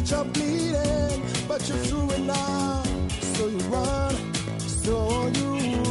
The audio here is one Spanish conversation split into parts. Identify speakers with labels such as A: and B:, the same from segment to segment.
A: That you're bleeding, but you're through it now, so you run, so you run.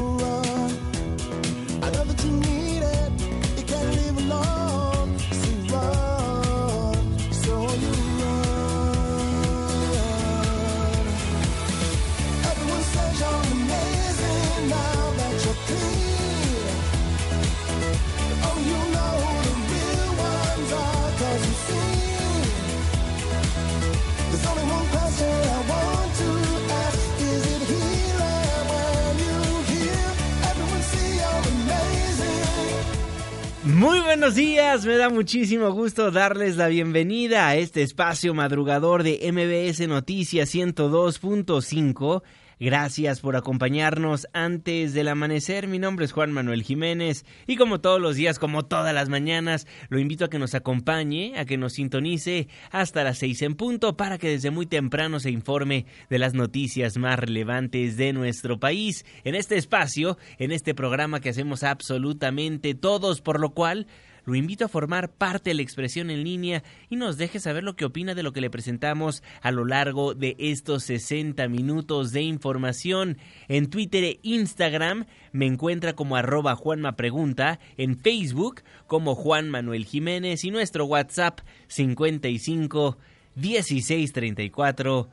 B: Muy buenos días, me da muchísimo gusto darles la bienvenida a este espacio madrugador de MBS Noticias 102.5. Gracias por acompañarnos antes del amanecer. Mi nombre es Juan Manuel Jiménez y como todos los días, como todas las mañanas, lo invito a que nos acompañe, a que nos sintonice hasta las seis en punto para que desde muy temprano se informe de las noticias más relevantes de nuestro país. En este espacio, en este programa que hacemos absolutamente todos, por lo cual lo invito a formar parte de la expresión en línea y nos deje saber lo que opina de lo que le presentamos a lo largo de estos 60 minutos de información. En Twitter e Instagram me encuentra como arroba Juanma Pregunta, en Facebook como Juan Manuel Jiménez y nuestro WhatsApp 55 16 34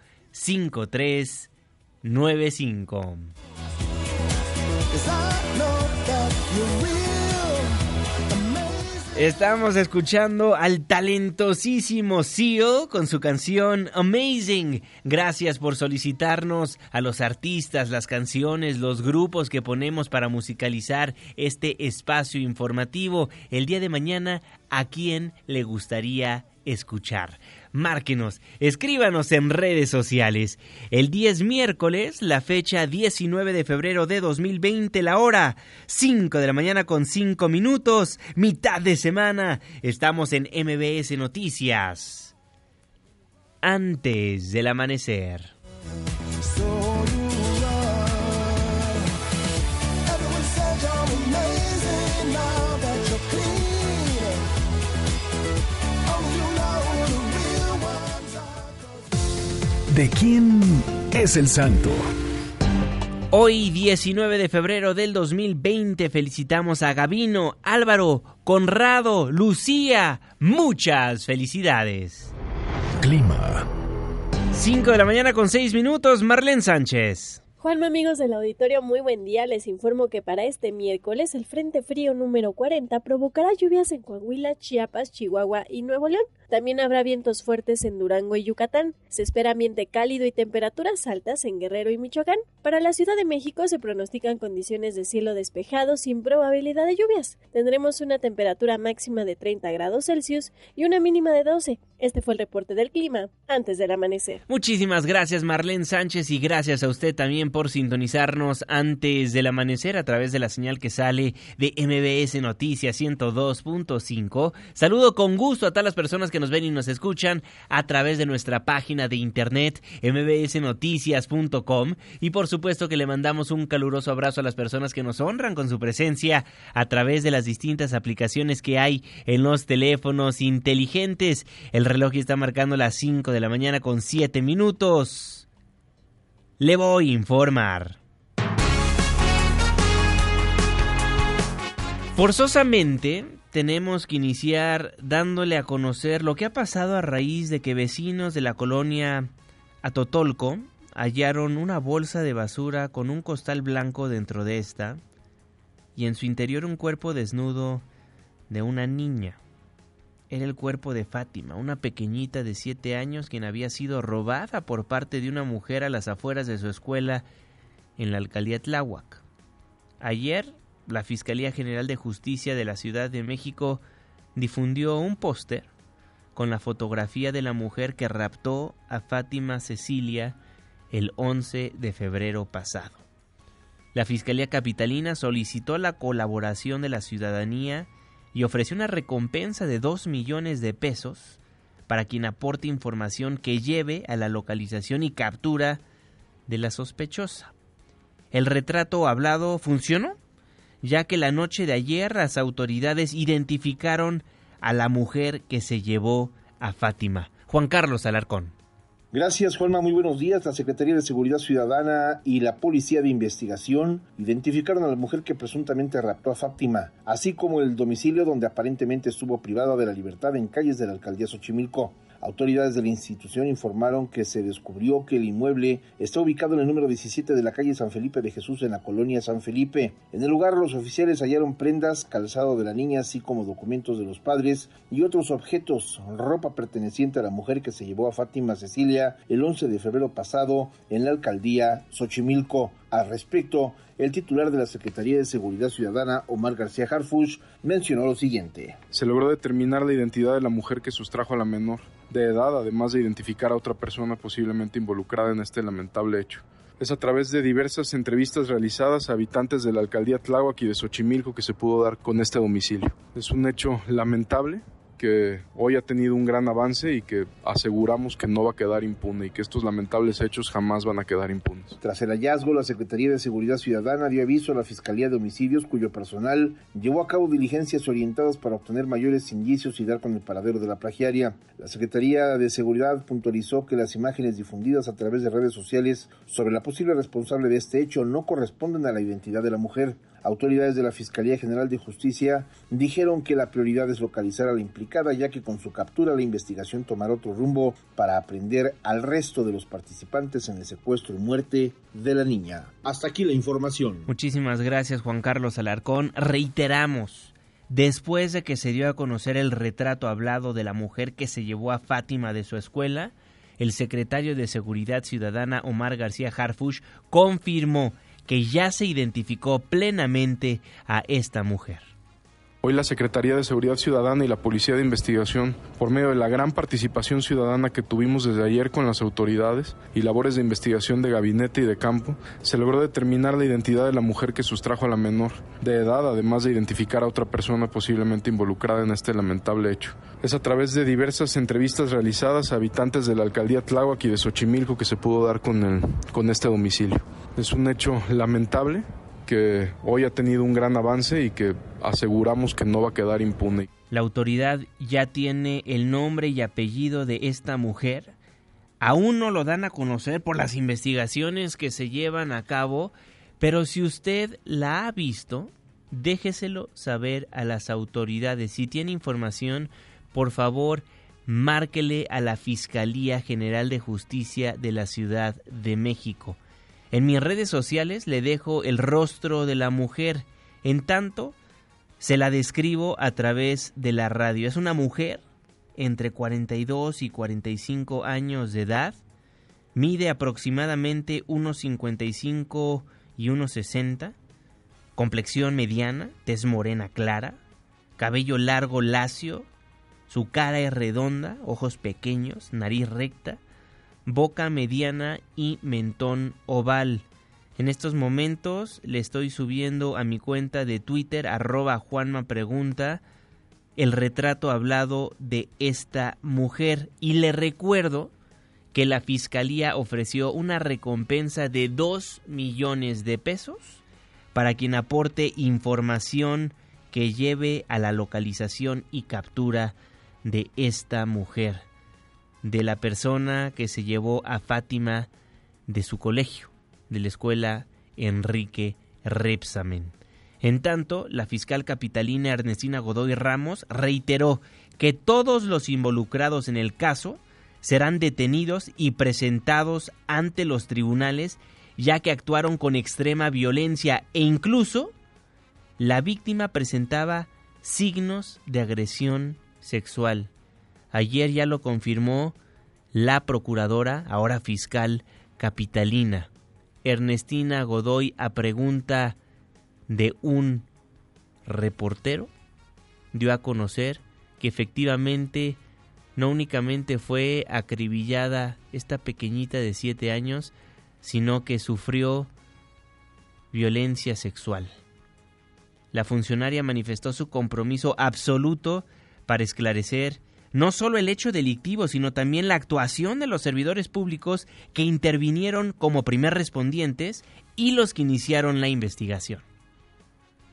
B: Estamos escuchando al talentosísimo Seal con su canción Amazing. Gracias por solicitarnos a los artistas, las canciones, los grupos que ponemos para musicalizar este espacio informativo. El día de mañana, ¿a quién le gustaría escuchar? Márquenos, escríbanos en redes sociales. El día es miércoles, la fecha 19 de febrero de 2020, la hora 5 de la mañana con 5 minutos, mitad de semana. Estamos en MBS Noticias. Antes del amanecer.
C: ¿De quién es el santo?
B: Hoy, 19 de febrero del 2020, felicitamos a Gavino, Álvaro, Conrado, Lucía. Muchas felicidades.
C: Clima.
B: 5 de la mañana con 6 minutos, Marlene Sánchez.
D: Juanma, amigos del auditorio, muy buen día. Les informo que para este miércoles el Frente Frío número 40 provocará lluvias en Coahuila, Chiapas, Chihuahua y Nuevo León. También habrá vientos fuertes en Durango y Yucatán. Se espera ambiente cálido y temperaturas altas en Guerrero y Michoacán. Para la Ciudad de México se pronostican condiciones de cielo despejado sin probabilidad de lluvias. Tendremos una temperatura máxima de 30 grados Celsius y una mínima de 12. Este fue el reporte del clima antes del amanecer.
B: Muchísimas gracias Marlene Sánchez y gracias a usted también por sintonizarnos antes del amanecer a través de la señal que sale de MBS Noticias 102.5. Saludo con gusto a todas las personas que nos ven y nos escuchan a través de nuestra página de internet mbsnoticias.com y por supuesto que le mandamos un caluroso abrazo a las personas que nos honran con su presencia a través de las distintas aplicaciones que hay en los teléfonos inteligentes. El reloj está marcando las 5 de la mañana con 7 minutos. Le voy a informar. Forzosamente tenemos que iniciar dándole a conocer lo que ha pasado a raíz de que vecinos de la colonia Atotolco hallaron una bolsa de basura con un costal blanco dentro de esta y en su interior un cuerpo desnudo de una niña. Era el cuerpo de Fátima, una pequeñita de siete años quien había sido robada por parte de una mujer a las afueras de su escuela en la alcaldía Tláhuac. Ayer, la Fiscalía General de Justicia de la Ciudad de México difundió un póster con la fotografía de la mujer que raptó a Fátima Cecilia el 11 de febrero pasado. La Fiscalía Capitalina solicitó la colaboración de la ciudadanía y ofreció una recompensa de 2 millones de pesos para quien aporte información que lleve a la localización y captura de la sospechosa. El retrato hablado funcionó, ya que la noche de ayer las autoridades identificaron a la mujer que se llevó a Fátima. Juan Carlos Alarcón.
E: Gracias, Juanma. Muy buenos días. La Secretaría de Seguridad Ciudadana y la Policía de Investigación identificaron a la mujer que presuntamente raptó a Fátima, así como el domicilio donde aparentemente estuvo privada de la libertad en calles de la alcaldía Xochimilco. Autoridades de la institución informaron que se descubrió que el inmueble está ubicado en el número 17 de la calle San Felipe de Jesús en la colonia San Felipe. En el lugar los oficiales hallaron prendas, calzado de la niña, así como documentos de los padres y otros objetos, ropa perteneciente a la mujer que se llevó a Fátima Cecilia el 11 de febrero pasado en la alcaldía Xochimilco. Al respecto, el titular de la Secretaría de Seguridad Ciudadana, Omar García Harfush, mencionó lo siguiente.
F: Se logró determinar la identidad de la mujer que sustrajo a la menor de edad, además de identificar a otra persona posiblemente involucrada en este lamentable hecho. Es a través de diversas entrevistas realizadas a habitantes de la alcaldía Tláhuac y de Xochimilco que se pudo dar con este domicilio. Es un hecho lamentable que hoy ha tenido un gran avance y que aseguramos que no va a quedar impune y que estos lamentables hechos jamás van a quedar impunes.
E: Tras el hallazgo, la Secretaría de Seguridad Ciudadana dio aviso a la Fiscalía de Homicidios, cuyo personal llevó a cabo diligencias orientadas para obtener mayores indicios y dar con el paradero de la plagiaria. La Secretaría de Seguridad puntualizó que las imágenes difundidas a través de redes sociales sobre la posible responsable de este hecho no corresponden a la identidad de la mujer. Autoridades de la Fiscalía General de Justicia dijeron que la prioridad es localizar a la implicada, ya que con su captura la investigación tomará otro rumbo para aprender al resto de los participantes en el secuestro y muerte de la niña. Hasta aquí la información.
B: Muchísimas gracias Juan Carlos Alarcón. Reiteramos, después de que se dio a conocer el retrato hablado de la mujer que se llevó a Fátima de su escuela, el secretario de Seguridad Ciudadana Omar García Harfush confirmó que ya se identificó plenamente a esta mujer.
F: Hoy la Secretaría de Seguridad Ciudadana y la Policía de Investigación, por medio de la gran participación ciudadana que tuvimos desde ayer con las autoridades y labores de investigación de gabinete y de campo, se logró determinar la identidad de la mujer que sustrajo a la menor de edad, además de identificar a otra persona posiblemente involucrada en este lamentable hecho. Es a través de diversas entrevistas realizadas a habitantes de la alcaldía Tláhuac y de Xochimilco que se pudo dar con, con este domicilio. Es un hecho lamentable que hoy ha tenido un gran avance y que aseguramos que no va a quedar impune.
B: La autoridad ya tiene el nombre y apellido de esta mujer. Aún no lo dan a conocer por las investigaciones que se llevan a cabo, pero si usted la ha visto, déjeselo saber a las autoridades. Si tiene información, por favor, márquele a la Fiscalía General de Justicia de la Ciudad de México. En mis redes sociales le dejo el rostro de la mujer. En tanto, se la describo a través de la radio. Es una mujer entre 42 y 45 años de edad. Mide aproximadamente 1,55 y 1,60. Complexión mediana, tez morena clara. Cabello largo lacio. Su cara es redonda, ojos pequeños, nariz recta boca mediana y mentón oval. En estos momentos le estoy subiendo a mi cuenta de Twitter, arroba Juanma Pregunta, el retrato hablado de esta mujer. Y le recuerdo que la fiscalía ofreció una recompensa de 2 millones de pesos para quien aporte información que lleve a la localización y captura de esta mujer de la persona que se llevó a Fátima de su colegio, de la escuela Enrique Repsamen. En tanto, la fiscal capitalina Ernestina Godoy Ramos reiteró que todos los involucrados en el caso serán detenidos y presentados ante los tribunales ya que actuaron con extrema violencia e incluso la víctima presentaba signos de agresión sexual. Ayer ya lo confirmó la procuradora, ahora fiscal capitalina, Ernestina Godoy, a pregunta de un reportero, dio a conocer que efectivamente no únicamente fue acribillada esta pequeñita de siete años, sino que sufrió violencia sexual. La funcionaria manifestó su compromiso absoluto para esclarecer no solo el hecho delictivo, sino también la actuación de los servidores públicos que intervinieron como primer respondientes y los que iniciaron la investigación.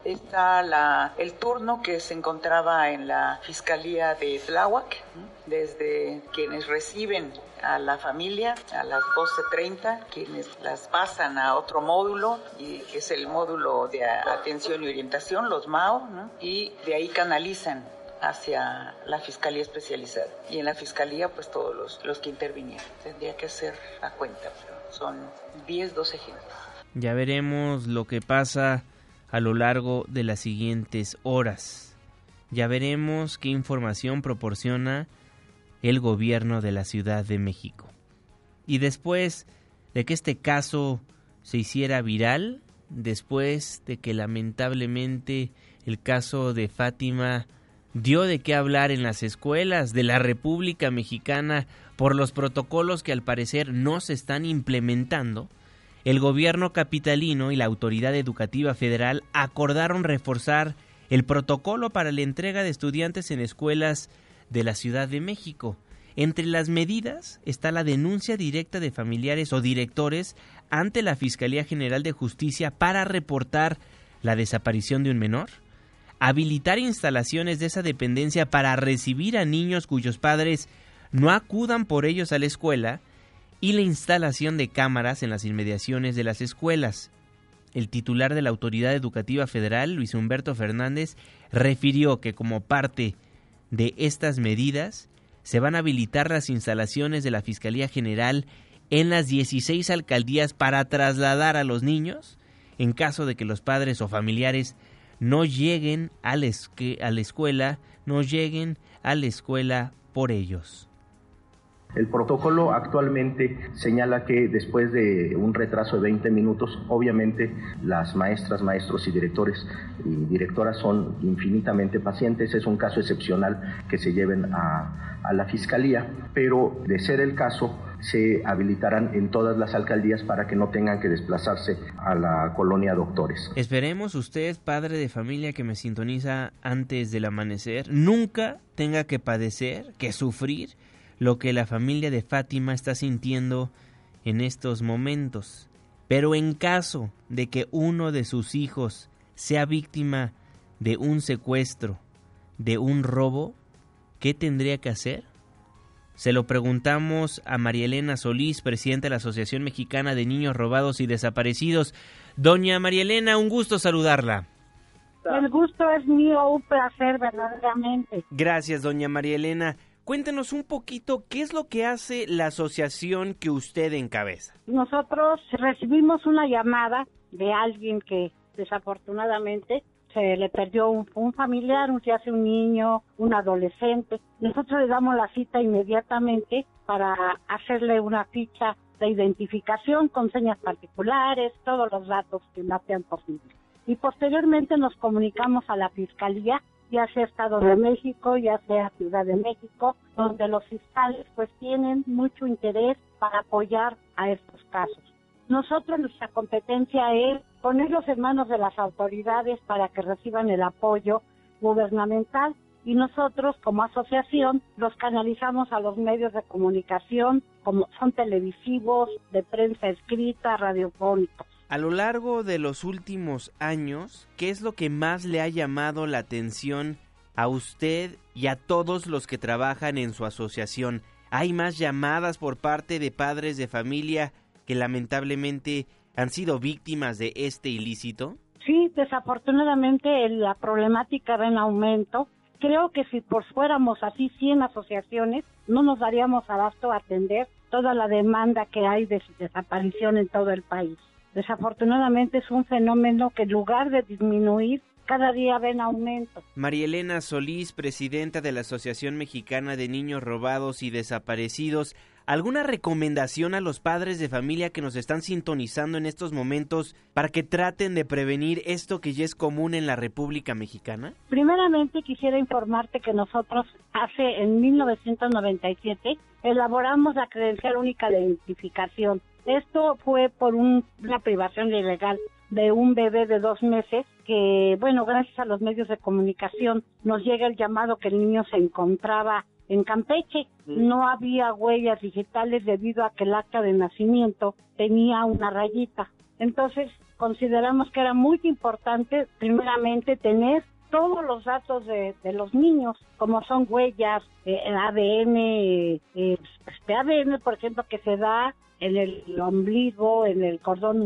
G: Está el turno que se encontraba en la Fiscalía de Tláhuac, desde quienes reciben a la familia a las 12.30, quienes las pasan a otro módulo, y que es el módulo de atención y orientación, los MAO, y de ahí canalizan hacia la fiscalía especializada. Y en la fiscalía, pues todos los, los que intervinieron. Tendría que hacer a cuenta, pero son 10, 12 gente.
B: Ya veremos lo que pasa a lo largo de las siguientes horas. Ya veremos qué información proporciona el gobierno de la Ciudad de México. Y después de que este caso se hiciera viral, después de que lamentablemente el caso de Fátima dio de qué hablar en las escuelas de la República Mexicana por los protocolos que al parecer no se están implementando, el gobierno capitalino y la Autoridad Educativa Federal acordaron reforzar el protocolo para la entrega de estudiantes en escuelas de la Ciudad de México. Entre las medidas está la denuncia directa de familiares o directores ante la Fiscalía General de Justicia para reportar la desaparición de un menor, habilitar instalaciones de esa dependencia para recibir a niños cuyos padres no acudan por ellos a la escuela, y la instalación de cámaras en las inmediaciones de las escuelas. El titular de la Autoridad Educativa Federal, Luis Humberto Fernández, refirió que como parte de estas medidas se van a habilitar las instalaciones de la Fiscalía General en las 16 alcaldías para trasladar a los niños en caso de que los padres o familiares no lleguen a la, a la escuela, no lleguen a la escuela por ellos.
H: El protocolo actualmente señala que después de un retraso de 20 minutos, obviamente las maestras, maestros y directores y directoras son infinitamente pacientes. Es un caso excepcional que se lleven a, la fiscalía, pero de ser el caso, se habilitarán en todas las alcaldías para que no tengan que desplazarse a la colonia doctores.
B: Esperemos usted, padre de familia que me sintoniza antes del amanecer, nunca tenga que padecer, que sufrir lo que la familia de Fátima está sintiendo en estos momentos. Pero en caso de que uno de sus hijos sea víctima de un secuestro, de un robo, ¿qué tendría que hacer? Se lo preguntamos a María Elena Solís, presidenta de la Asociación Mexicana de Niños Robados y Desaparecidos. Doña María Elena, un gusto saludarla.
I: El gusto es mío, un placer verdaderamente.
B: Gracias, doña María Elena. Cuéntenos un poquito qué es lo que hace la asociación que usted encabeza.
I: Nosotros recibimos una llamada de alguien que desafortunadamente se le perdió un, familiar, un, ya sea un niño, un adolescente. Nosotros le damos la cita inmediatamente para hacerle una ficha de identificación con señas particulares, todos los datos que más sean posibles. Y posteriormente nos comunicamos a la fiscalía ya sea Estado de México, ya sea Ciudad de México, donde los fiscales pues tienen mucho interés para apoyar a estos casos. Nosotros nuestra competencia es ponerlos en manos de las autoridades para que reciban el apoyo gubernamental y nosotros como asociación los canalizamos a los medios de comunicación como son televisivos, de prensa escrita, radiofónicos.
B: A lo largo de los últimos años, ¿qué es lo que más le ha llamado la atención a usted y a todos los que trabajan en su asociación? ¿Hay más llamadas por parte de padres de familia que lamentablemente han sido víctimas de este ilícito?
I: Sí, desafortunadamente la problemática va en aumento. Creo que si por fuéramos así 100 asociaciones, no nos daríamos abasto a atender toda la demanda que hay de desaparición en todo el país. Desafortunadamente es un fenómeno que en lugar de disminuir, cada día ven aumento.
B: María Elena Solís, presidenta de la Asociación Mexicana de Niños Robados y Desaparecidos, ¿alguna recomendación a los padres de familia que nos están sintonizando en estos momentos para que traten de prevenir esto que ya es común en la República Mexicana?
I: Primeramente quisiera informarte que nosotros hace en 1997 elaboramos la credencial única de identificación. Esto fue por un- una privación ilegal de un bebé de dos meses que, bueno, gracias a los medios de comunicación nos llega el llamado que el niño se encontraba en Campeche. No había huellas digitales debido a que el acta de nacimiento tenía una rayita. Entonces, consideramos que era muy importante, primeramente, tener todos los datos de, los niños, como son huellas, eh, ADN, eh, este ADN, por ejemplo, que se da en el ombligo, en el cordón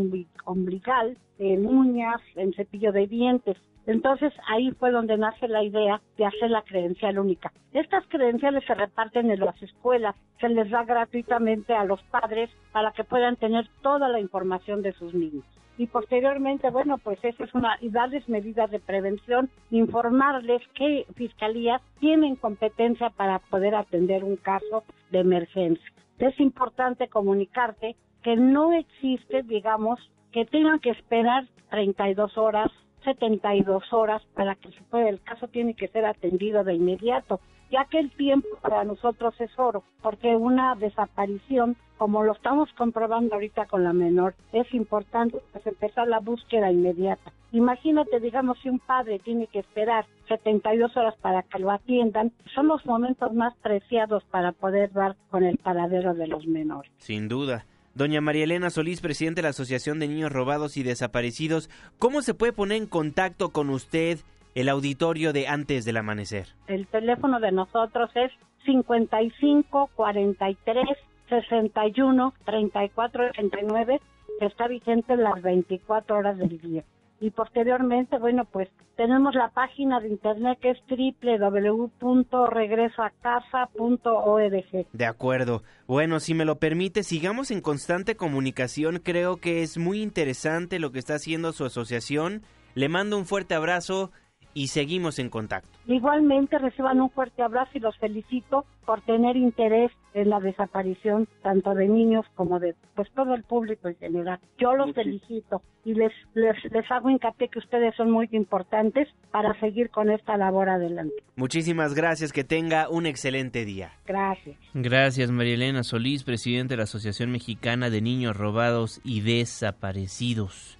I: umbilical, en uñas, en cepillo de dientes. Entonces ahí fue donde nace la idea de hacer la credencial única. Estas credenciales se reparten en las escuelas, se les da gratuitamente a los padres para que puedan tener toda la información de sus niños. Y posteriormente, bueno, pues eso es una, y darles medidas de prevención, informarles que fiscalías tienen competencia para poder atender un caso de emergencia. Es importante comunicarte que no existe, digamos, que tengan que esperar 32 horas, 72 horas para que se pueda, el caso tiene que ser atendido de inmediato, ya que el tiempo para nosotros es oro, porque una desaparición, como lo estamos comprobando ahorita con la menor, es importante pues, empezar la búsqueda inmediata. Imagínate, digamos, si un padre tiene que esperar 72 horas para que lo atiendan, son los momentos más preciados para poder dar con el paradero de los menores.
B: Sin duda. Doña María Elena Solís, presidente de la Asociación de Niños Robados y Desaparecidos, ¿cómo se puede poner en contacto con usted el auditorio de Antes del Amanecer?
I: El teléfono de nosotros es 55 43 61 34 89, que está vigente las 24 horas del día. Y posteriormente, bueno, pues tenemos la página de internet que es www.regresoacasa.org.
B: De acuerdo. Bueno, si me lo permite, sigamos en constante comunicación. Creo que es muy interesante lo que está haciendo su asociación. Le mando un fuerte abrazo y seguimos en contacto.
I: Igualmente reciban un fuerte abrazo y los felicito por tener interés en la desaparición tanto de niños como de pues todo el público en general. Yo los felicito y les, les, les hago hincapié que ustedes son muy importantes para seguir con esta labor adelante.
B: Muchísimas gracias, que tenga un excelente día.
I: Gracias.
B: Gracias, María Elena Solís, presidente de la Asociación Mexicana de Niños Robados y Desaparecidos.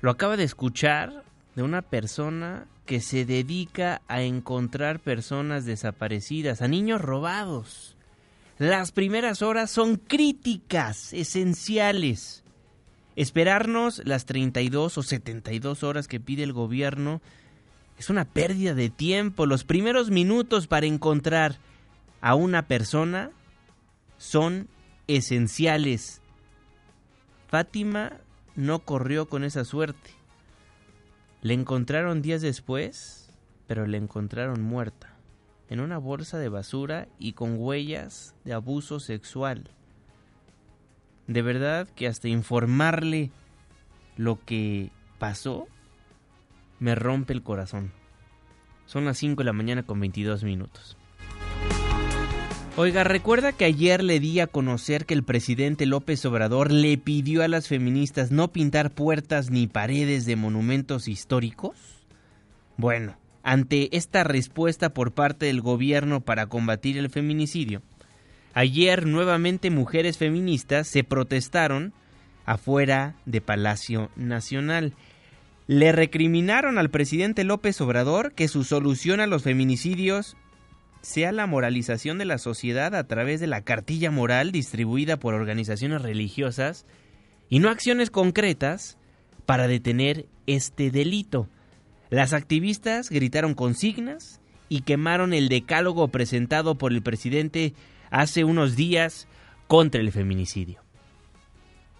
B: Lo acaba de escuchar de una persona que se dedica a encontrar personas desaparecidas, a niños robados. Las primeras horas son críticas, esenciales. Esperarnos las 32 o 72 horas que pide el gobierno es una pérdida de tiempo. Los primeros minutos para encontrar a una persona son esenciales. Fátima no corrió con esa suerte. Le encontraron días después, pero le encontraron muerta, en una bolsa de basura y con huellas de abuso sexual. De verdad que hasta informarle lo que pasó me rompe el corazón. Son las 5 de la mañana con 22 minutos. Oiga, recuerda que ayer le di a conocer que el presidente López Obrador le pidió a las feministas no pintar puertas ni paredes de monumentos históricos. Bueno, ante esta respuesta por parte del gobierno para combatir el feminicidio, ayer nuevamente mujeres feministas se protestaron afuera de Palacio Nacional. Le recriminaron al presidente López Obrador que su solución a los feminicidios sea la moralización de la sociedad a través de la cartilla moral distribuida por organizaciones religiosas y no acciones concretas para detener este delito. Las activistas gritaron consignas y quemaron el decálogo presentado por el presidente hace unos días contra el feminicidio.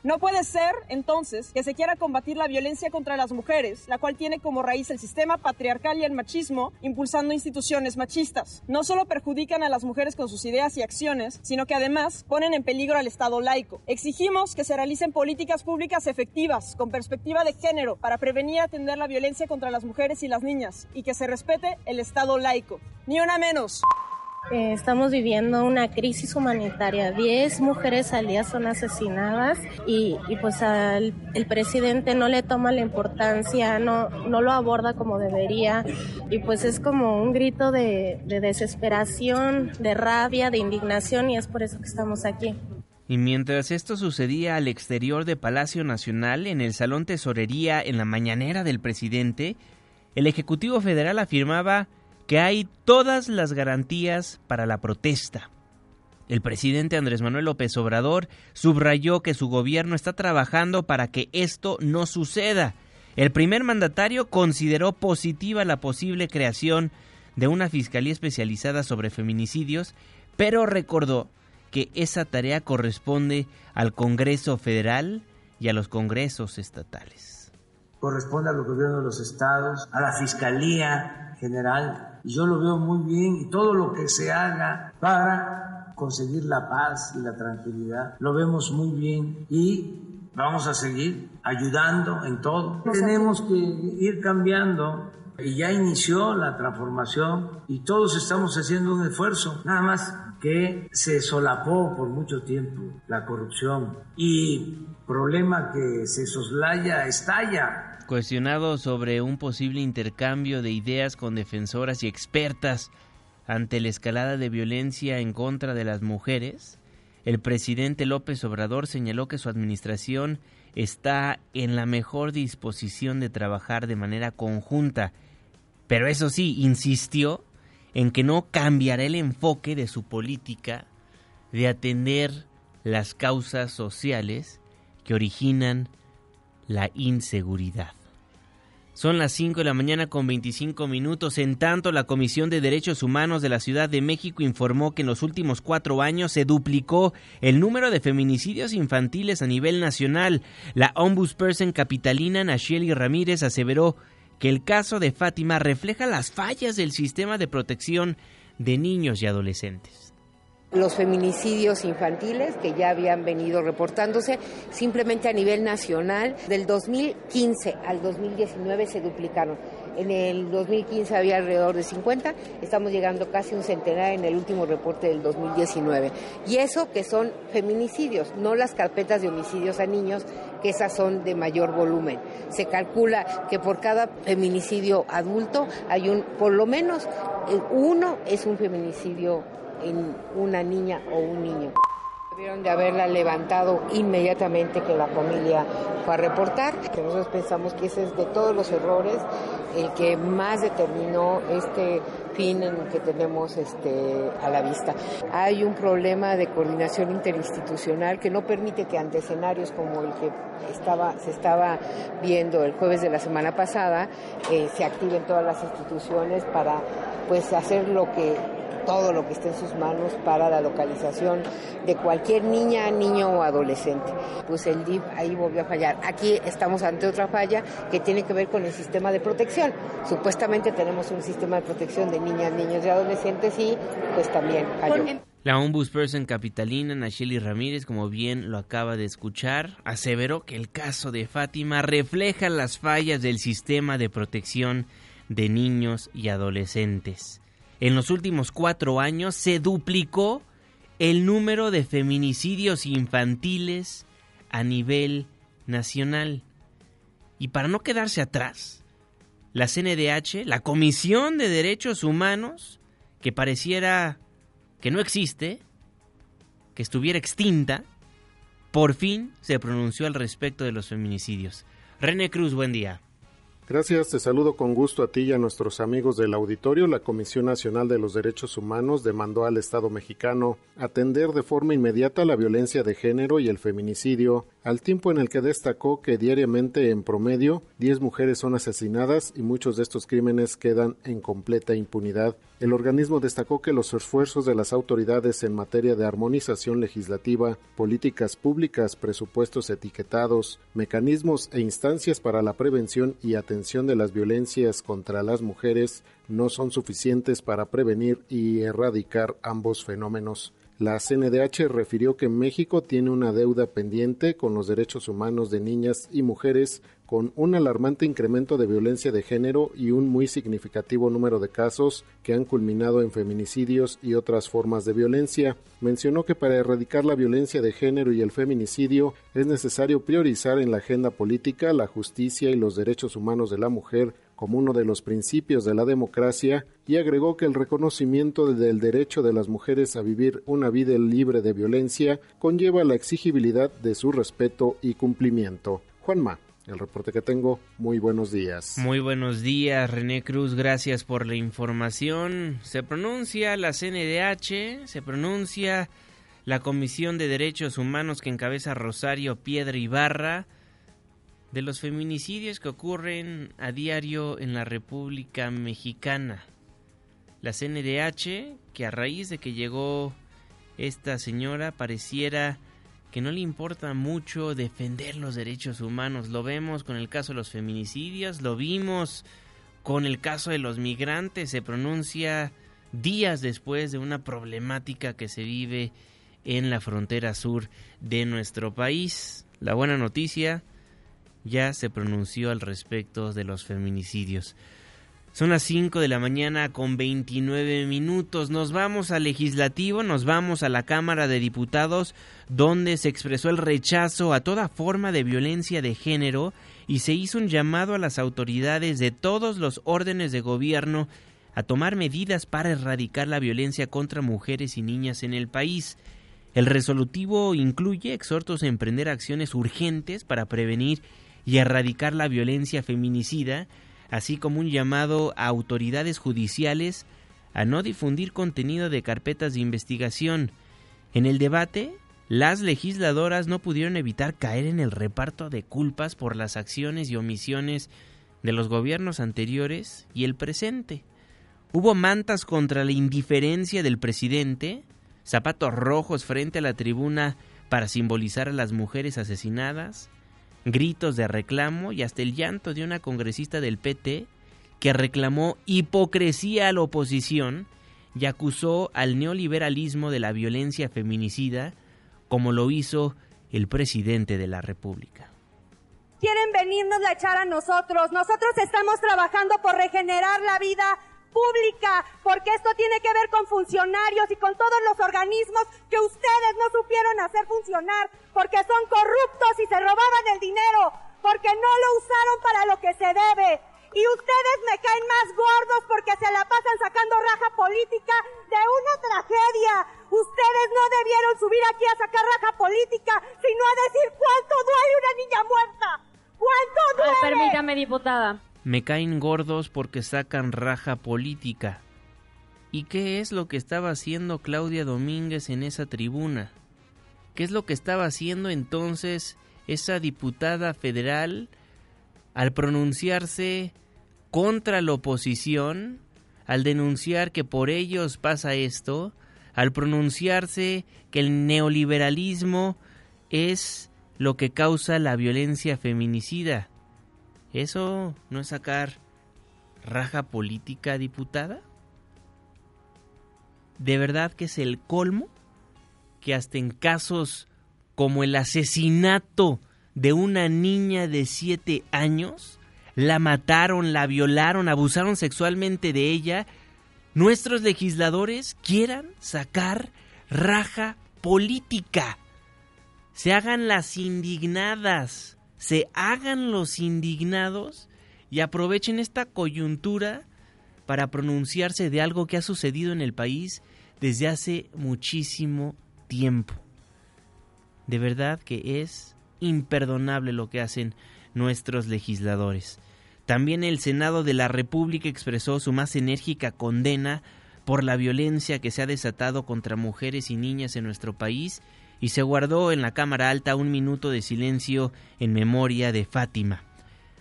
J: No puede ser, entonces, que se quiera combatir la violencia contra las mujeres, la cual tiene como raíz el sistema patriarcal y el machismo, impulsando instituciones machistas. No solo perjudican a las mujeres con sus ideas y acciones, sino que además ponen en peligro al Estado laico. Exigimos que se realicen políticas públicas efectivas, con perspectiva de género, para prevenir y atender la violencia contra las mujeres y las niñas, y que se respete el Estado laico. Ni una menos.
K: Eh, estamos viviendo una crisis humanitaria. Diez mujeres al día son asesinadas y, y pues al, el presidente no le toma la importancia, no, no lo aborda como debería y pues es como un grito de, de desesperación, de rabia, de indignación y es por eso que estamos aquí.
B: Y mientras esto sucedía al exterior de Palacio Nacional, en el Salón Tesorería, en la mañanera del presidente, el Ejecutivo Federal afirmaba que hay todas las garantías para la protesta. El presidente Andrés Manuel López Obrador subrayó que su gobierno está trabajando para que esto no suceda. El primer mandatario consideró positiva la posible creación de una fiscalía especializada sobre feminicidios, pero recordó que esa tarea corresponde al Congreso Federal y a los congresos estatales.
L: Corresponde a los gobiernos de los estados, a la Fiscalía General, yo lo veo muy bien, y todo lo que se haga para conseguir la paz y la tranquilidad, lo vemos muy bien y vamos a seguir ayudando en todo. Tenemos que ir cambiando y ya inició la transformación y todos estamos haciendo un esfuerzo, nada más que se solapó por mucho tiempo la corrupción y problema que se soslaya estalla.
B: Cuestionado sobre un posible intercambio de ideas con defensoras y expertas ante la escalada de violencia en contra de las mujeres, el presidente López Obrador señaló que su administración está en la mejor disposición de trabajar de manera conjunta, pero eso sí, insistió en que no cambiará el enfoque de su política de atender las causas sociales que originan la inseguridad. Son las 5 de la mañana con 25 minutos. En tanto, la Comisión de Derechos Humanos de la Ciudad de México informó que en los últimos cuatro años se duplicó el número de feminicidios infantiles a nivel nacional. La ombudsperson capitalina Nacheli Ramírez aseveró que el caso de Fátima refleja las fallas del sistema de protección de niños y adolescentes
M: los feminicidios infantiles que ya habían venido reportándose simplemente a nivel nacional. Del 2015 al 2019 se duplicaron. En el 2015 había alrededor de 50, estamos llegando casi un centenar en el último reporte del 2019. Y eso que son feminicidios, no las carpetas de homicidios a niños, que esas son de mayor volumen. Se calcula que por cada feminicidio adulto hay un, por lo menos eh, uno es un feminicidio en una niña o un niño. Debieron de haberla levantado inmediatamente que la familia fue a reportar. Que nosotros pensamos que ese es de todos los errores el que más determinó este fin en que tenemos este, a la vista. Hay un problema de coordinación interinstitucional que no permite que ante escenarios como el que estaba, se estaba viendo el jueves de la semana pasada, eh, se activen todas las instituciones para pues hacer lo que todo lo que esté en sus manos para la localización de cualquier niña, niño o adolescente. Pues el DIF ahí volvió a fallar. Aquí estamos ante otra falla que tiene que ver con el sistema de protección. Supuestamente tenemos un sistema de protección de niñas, niños y adolescentes y pues también falló.
B: La ombudsperson capitalina Nacheli Ramírez, como bien lo acaba de escuchar, aseveró que el caso de Fátima refleja las fallas del sistema de protección de niños y adolescentes en los últimos cuatro años se duplicó el número de feminicidios infantiles a nivel nacional. Y para no quedarse atrás, la CNDH, la Comisión de Derechos Humanos, que pareciera que no existe, que estuviera extinta, por fin se pronunció al respecto de los feminicidios. René Cruz, buen día.
N: Gracias, te saludo con gusto a ti y a nuestros amigos del auditorio. La Comisión Nacional de los Derechos Humanos demandó al Estado mexicano atender de forma inmediata la violencia de género y el feminicidio al tiempo en el que destacó que diariamente en promedio 10 mujeres son asesinadas y muchos de estos crímenes quedan en completa impunidad. El organismo destacó que los esfuerzos de las autoridades en materia de armonización legislativa, políticas públicas, presupuestos etiquetados, mecanismos e instancias para la prevención y atención de las violencias contra las mujeres no son suficientes para prevenir y erradicar ambos fenómenos. La CNDH refirió que México tiene una deuda pendiente con los derechos humanos de niñas y mujeres con un alarmante incremento de violencia de género y un muy significativo número de casos que han culminado en feminicidios y otras formas de violencia. Mencionó que para erradicar la violencia de género y el feminicidio es necesario priorizar en la agenda política la justicia y los derechos humanos de la mujer como uno de los principios de la democracia y agregó que el reconocimiento del derecho de las mujeres a vivir una vida libre de violencia conlleva la exigibilidad de su respeto y cumplimiento. Juanma, el reporte que tengo, muy buenos días.
B: Muy buenos días, René Cruz, gracias por la información. Se pronuncia la CNDH, se pronuncia la Comisión de Derechos Humanos que encabeza Rosario Piedra Ibarra de los feminicidios que ocurren a diario en la República Mexicana. La CNDH, que a raíz de que llegó esta señora pareciera que no le importa mucho defender los derechos humanos. Lo vemos con el caso de los feminicidios, lo vimos con el caso de los migrantes, se pronuncia días después de una problemática que se vive en la frontera sur de nuestro país. La buena noticia ya se pronunció al respecto de los feminicidios. Son las 5 de la mañana con 29 minutos. Nos vamos al legislativo, nos vamos a la Cámara de Diputados, donde se expresó el rechazo a toda forma de violencia de género y se hizo un llamado a las autoridades de todos los órdenes de gobierno a tomar medidas para erradicar la violencia contra mujeres y niñas en el país. El resolutivo incluye exhortos a emprender acciones urgentes para prevenir y erradicar la violencia feminicida, así como un llamado a autoridades judiciales a no difundir contenido de carpetas de investigación. En el debate, las legisladoras no pudieron evitar caer en el reparto de culpas por las acciones y omisiones de los gobiernos anteriores y el presente. Hubo mantas contra la indiferencia del presidente, zapatos rojos frente a la tribuna para simbolizar a las mujeres asesinadas, gritos de reclamo y hasta el llanto de una congresista del PT que reclamó hipocresía a la oposición y acusó al neoliberalismo de la violencia feminicida, como lo hizo el presidente de la República.
O: Quieren venirnos a echar a nosotros. Nosotros estamos trabajando por regenerar la vida pública, porque esto tiene que ver con funcionarios y con todos los organismos que ustedes no supieron hacer funcionar, porque son corruptos y se robaban el dinero, porque no lo usaron para lo que se debe. Y ustedes me caen más gordos porque se la pasan sacando raja política de una tragedia. Ustedes no debieron subir aquí a sacar raja política, sino a decir cuánto duele una niña muerta. ¿Cuánto duele?
P: permítame, diputada.
B: Me caen gordos porque sacan raja política. ¿Y qué es lo que estaba haciendo Claudia Domínguez en esa tribuna? ¿Qué es lo que estaba haciendo entonces esa diputada federal al pronunciarse contra la oposición, al denunciar que por ellos pasa esto, al pronunciarse que el neoliberalismo es lo que causa la violencia feminicida? ¿Eso no es sacar raja política diputada? ¿De verdad que es el colmo que hasta en casos como el asesinato de una niña de siete años, la mataron, la violaron, abusaron sexualmente de ella, nuestros legisladores quieran sacar raja política? Se hagan las indignadas se hagan los indignados y aprovechen esta coyuntura para pronunciarse de algo que ha sucedido en el país desde hace muchísimo tiempo. De verdad que es imperdonable lo que hacen nuestros legisladores. También el Senado de la República expresó su más enérgica condena por la violencia que se ha desatado contra mujeres y niñas en nuestro país y se guardó en la Cámara Alta un minuto de silencio en memoria de Fátima.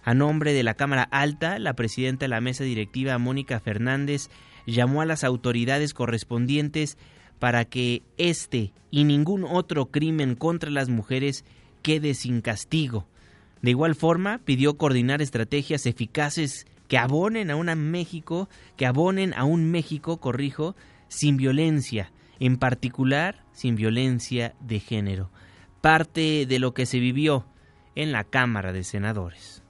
B: A nombre de la Cámara Alta, la presidenta de la mesa directiva, Mónica Fernández, llamó a las autoridades correspondientes para que este y ningún otro crimen contra las mujeres quede sin castigo. De igual forma, pidió coordinar estrategias eficaces que abonen a un México, que abonen a un México, corrijo, sin violencia, en particular sin violencia de género. Parte de lo que se vivió en la Cámara de Senadores.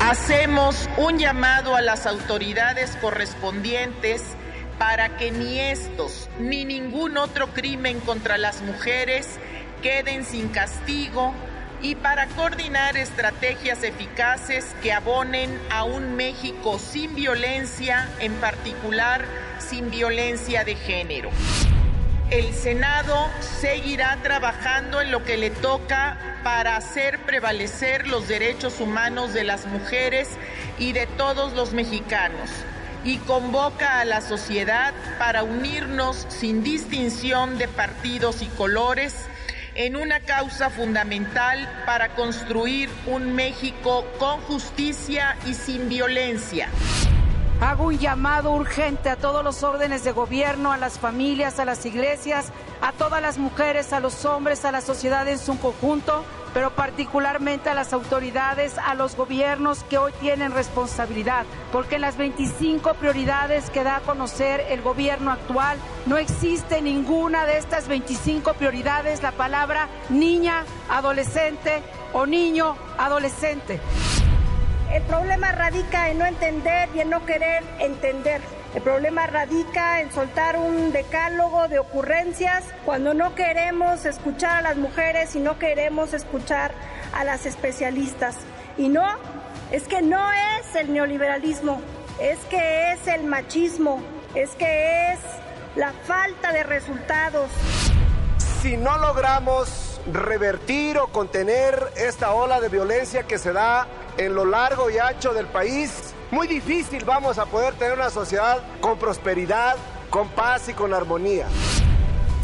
G: Hacemos un llamado a las autoridades correspondientes para que ni estos ni ningún otro crimen contra las mujeres queden sin castigo y para coordinar estrategias eficaces que abonen a un México sin violencia, en particular sin violencia de género. El Senado seguirá trabajando en lo que le toca para hacer prevalecer los derechos humanos de las mujeres y de todos los mexicanos y convoca a la sociedad para unirnos sin distinción de partidos y colores en una causa fundamental para construir un México con justicia y sin violencia.
P: Hago un llamado urgente a todos los órdenes de gobierno, a las familias, a las iglesias, a todas las mujeres, a los hombres, a la sociedad en su conjunto, pero particularmente a las autoridades, a los gobiernos que hoy tienen responsabilidad, porque en las 25 prioridades que da a conocer el gobierno actual no existe ninguna de estas 25 prioridades la palabra niña, adolescente o niño, adolescente.
O: El problema radica en no entender y en no querer entender. El problema radica en soltar un decálogo de ocurrencias cuando no queremos escuchar a las mujeres y no queremos escuchar a las especialistas. Y no, es que no es el neoliberalismo, es que es el machismo, es que es la falta de resultados.
Q: Si no logramos revertir o contener esta ola de violencia que se da en lo largo y ancho del país, muy difícil vamos a poder tener una sociedad con prosperidad, con paz y con armonía.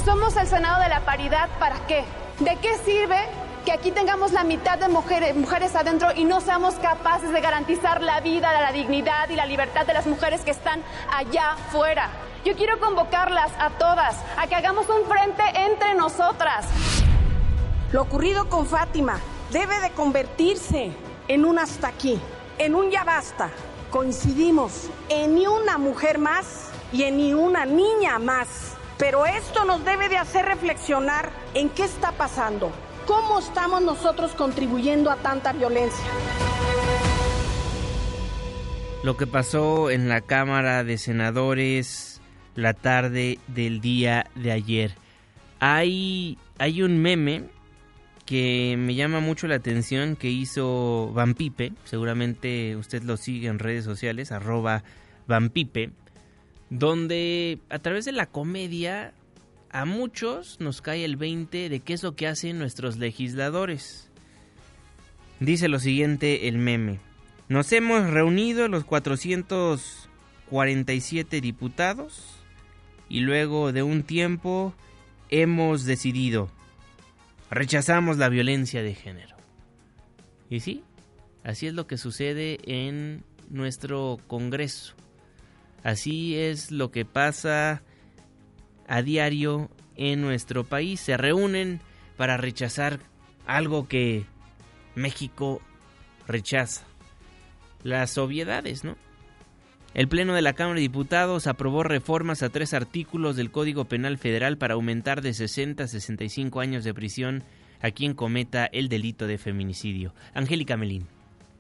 R: Somos el Senado de la Paridad, ¿para qué? ¿De qué sirve que aquí tengamos la mitad de mujeres, mujeres adentro y no seamos capaces de garantizar la vida, la dignidad y la libertad de las mujeres que están allá afuera? Yo quiero convocarlas a todas a que hagamos un frente entre nosotras.
P: Lo ocurrido con Fátima debe de convertirse en un hasta aquí, en un ya basta. Coincidimos en ni una mujer más y en ni una niña más. Pero esto nos debe de hacer reflexionar en qué está pasando, cómo estamos nosotros contribuyendo a tanta violencia.
B: Lo que pasó en la Cámara de Senadores la tarde del día de ayer. Hay, hay un meme que me llama mucho la atención que hizo Van Pipe, seguramente usted lo sigue en redes sociales, arroba Van donde a través de la comedia a muchos nos cae el 20 de qué es lo que hacen nuestros legisladores. Dice lo siguiente el meme. Nos hemos reunido los 447 diputados y luego de un tiempo hemos decidido rechazamos la violencia de género. Y sí, así es lo que sucede en nuestro Congreso. Así es lo que pasa a diario en nuestro país. Se reúnen para rechazar algo que México rechaza. Las obviedades, ¿no? El Pleno de la Cámara de Diputados aprobó reformas a tres artículos del Código Penal Federal para aumentar de 60 a 65 años de prisión a quien cometa el delito de feminicidio. Angélica Melín.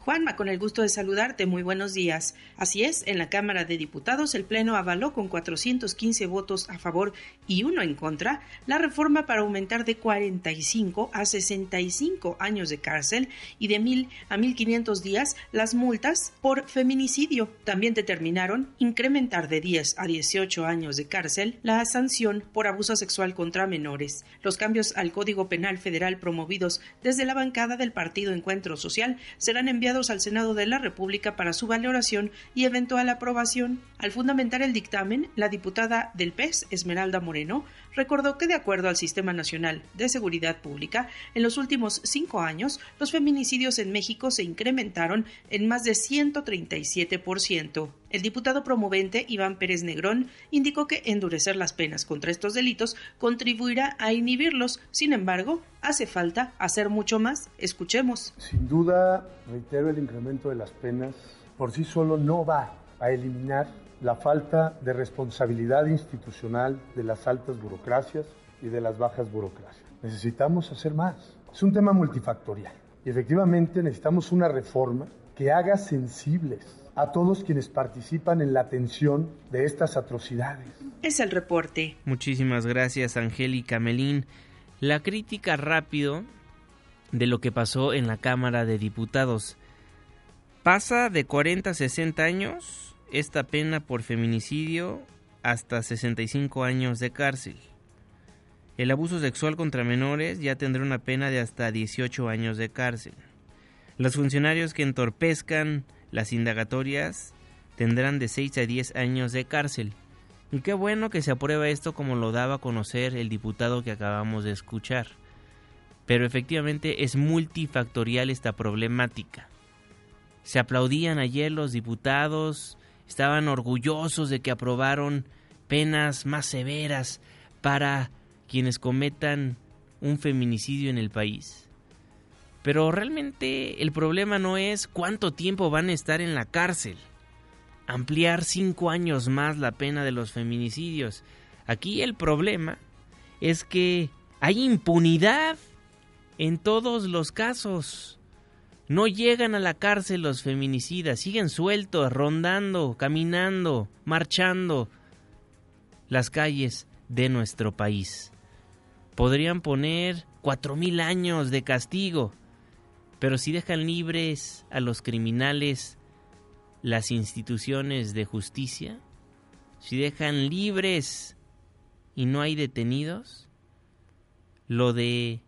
S: Juanma, con el gusto de saludarte, muy buenos días. Así es, en la Cámara de Diputados el Pleno avaló con 415 votos a favor y uno en contra la reforma para aumentar de 45 a 65 años de cárcel y de 1.000 a 1.500 días las multas por feminicidio. También determinaron incrementar de 10 a 18 años de cárcel la sanción por abuso sexual contra menores. Los cambios al Código Penal Federal promovidos desde la bancada del Partido Encuentro Social serán enviados enviados al Senado de la República para su valoración y eventual aprobación. Al fundamentar el dictamen, la diputada del PES, Esmeralda Moreno, recordó que de acuerdo al Sistema Nacional de Seguridad Pública, en los últimos cinco años los feminicidios en México se incrementaron en más de 137%. El diputado promovente Iván Pérez Negrón indicó que endurecer las penas contra estos delitos contribuirá a inhibirlos. Sin embargo, hace falta hacer mucho más. Escuchemos.
T: Sin duda, reitero, el incremento de las penas por sí solo no va a eliminar la falta de responsabilidad institucional de las altas burocracias y de las bajas burocracias. Necesitamos hacer más. Es un tema multifactorial y efectivamente necesitamos una reforma que haga sensibles a todos quienes participan en la atención de estas atrocidades.
S: Es el reporte.
B: Muchísimas gracias, Angélica Melín. La crítica rápido de lo que pasó en la Cámara de Diputados. Pasa de 40 a 60 años esta pena por feminicidio hasta 65 años de cárcel. El abuso sexual contra menores ya tendrá una pena de hasta 18 años de cárcel. Los funcionarios que entorpezcan las indagatorias tendrán de 6 a 10 años de cárcel. Y qué bueno que se aprueba esto como lo daba a conocer el diputado que acabamos de escuchar. Pero efectivamente es multifactorial esta problemática. Se aplaudían ayer los diputados, estaban orgullosos de que aprobaron penas más severas para quienes cometan un feminicidio en el país. Pero realmente el problema no es cuánto tiempo van a estar en la cárcel. Ampliar cinco años más la pena de los feminicidios. Aquí el problema es que hay impunidad en todos los casos. No llegan a la cárcel los feminicidas, siguen sueltos, rondando, caminando, marchando las calles de nuestro país. Podrían poner cuatro mil años de castigo pero si dejan libres a los criminales las instituciones de justicia, si dejan libres y no hay detenidos, lo de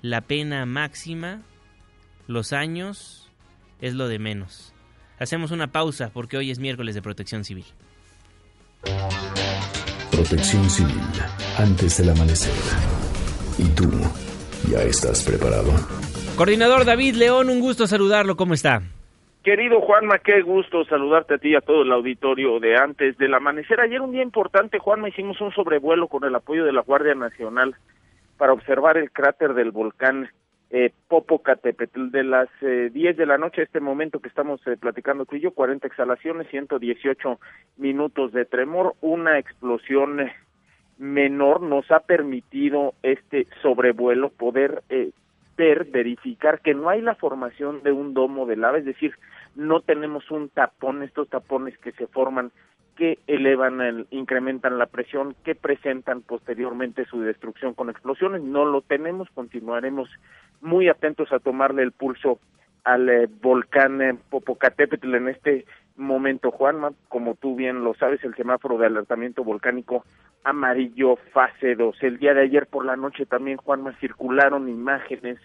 B: la pena máxima, los años, es lo de menos. Hacemos una pausa porque hoy es miércoles de protección civil.
C: Protección civil, antes del amanecer. ¿Y tú ya estás preparado?
B: Coordinador David León, un gusto saludarlo, ¿cómo está?
U: Querido Juanma, qué gusto saludarte a ti y a todo el auditorio de antes del amanecer. Ayer un día importante, Juanma, hicimos un sobrevuelo con el apoyo de la Guardia Nacional para observar el cráter del volcán eh, Popocatépetl de las eh, 10 de la noche, este momento que estamos eh, platicando tú y yo, 40 exhalaciones, 118 minutos de tremor, una explosión eh, menor nos ha permitido este sobrevuelo poder eh, ver, verificar que no hay la formación de un domo de lava, es decir, no tenemos un tapón, estos tapones que se forman que elevan, el, incrementan la presión, que presentan posteriormente su destrucción con explosiones. No lo tenemos, continuaremos muy atentos a tomarle el pulso al eh, volcán eh, Popocatépetl en este momento, Juanma, como tú bien lo sabes, el semáforo de alertamiento volcánico amarillo fase 2. El día de ayer por la noche también, Juanma, circularon imágenes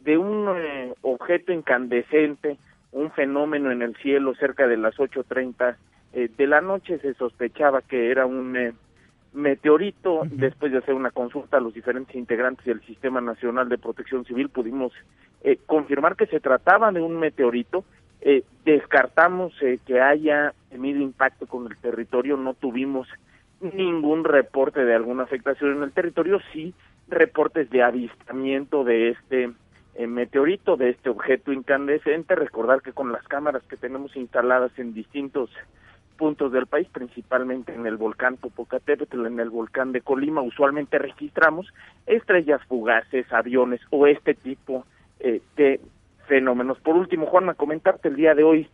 U: de un eh, objeto incandescente, un fenómeno en el cielo cerca de las 8.30 eh, de la noche. Se sospechaba que era un eh, meteorito. Después de hacer una consulta a los diferentes integrantes del Sistema Nacional de Protección Civil, pudimos eh, confirmar que se trataba de un meteorito. Eh, descartamos eh, que haya tenido impacto con el territorio, no tuvimos ningún reporte de alguna afectación en el territorio, sí reportes de avistamiento de este meteorito, de este objeto incandescente. Recordar que con las cámaras que tenemos instaladas en distintos puntos del país, principalmente en el volcán Popocatépetl, en el volcán de Colima, usualmente registramos estrellas fugaces, aviones o este tipo eh, de fenómenos. Por último, Juanma, comentarte el día de hoy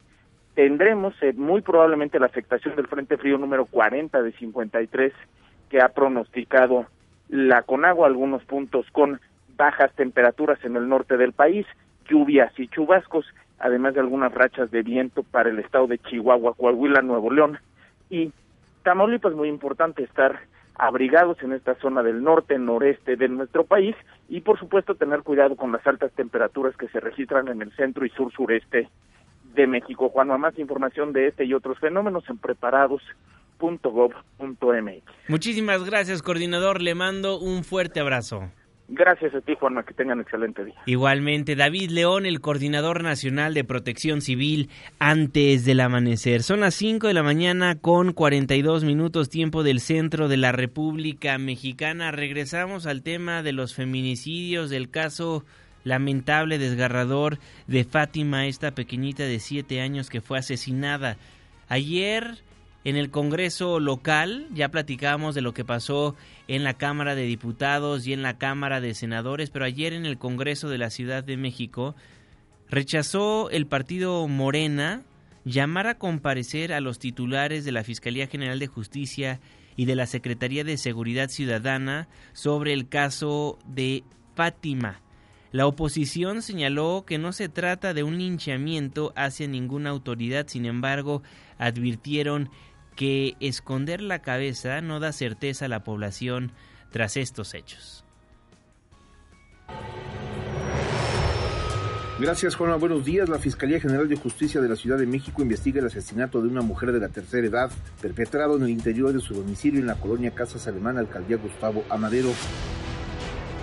U: tendremos eh, muy probablemente la afectación del Frente Frío número 40 de 53 que ha pronosticado la Conagua, algunos puntos con bajas temperaturas en el norte del país, lluvias y chubascos, además de algunas rachas de viento para el estado de Chihuahua, Coahuila, Nuevo León y Tamaulipas, muy importante estar abrigados en esta zona del norte, noreste de nuestro país y por supuesto tener cuidado con las altas temperaturas que se registran en el centro y sur sureste de México. Juan, más información de este y otros fenómenos en preparados.gov.mx.
B: Muchísimas gracias, coordinador. Le mando un fuerte abrazo.
U: Gracias a ti, Juanma, que tengan excelente día.
B: Igualmente, David León, el coordinador nacional de protección civil, antes del amanecer. Son las 5 de la mañana con 42 minutos tiempo del centro de la República Mexicana. Regresamos al tema de los feminicidios, del caso lamentable, desgarrador de Fátima, esta pequeñita de 7 años que fue asesinada. Ayer en el Congreso local ya platicamos de lo que pasó en la Cámara de Diputados y en la Cámara de Senadores, pero ayer en el Congreso de la Ciudad de México rechazó el partido Morena llamar a comparecer a los titulares de la Fiscalía General de Justicia y de la Secretaría de Seguridad Ciudadana sobre el caso de Fátima. La oposición señaló que no se trata de un linchamiento hacia ninguna autoridad, sin embargo, advirtieron que esconder la cabeza no da certeza a la población tras estos hechos.
E: Gracias, Juanma. Buenos días. La Fiscalía General de Justicia de la Ciudad de México investiga el asesinato de una mujer de la tercera edad perpetrado en el interior de su domicilio en la colonia Casas Alemana, alcaldía Gustavo Amadero.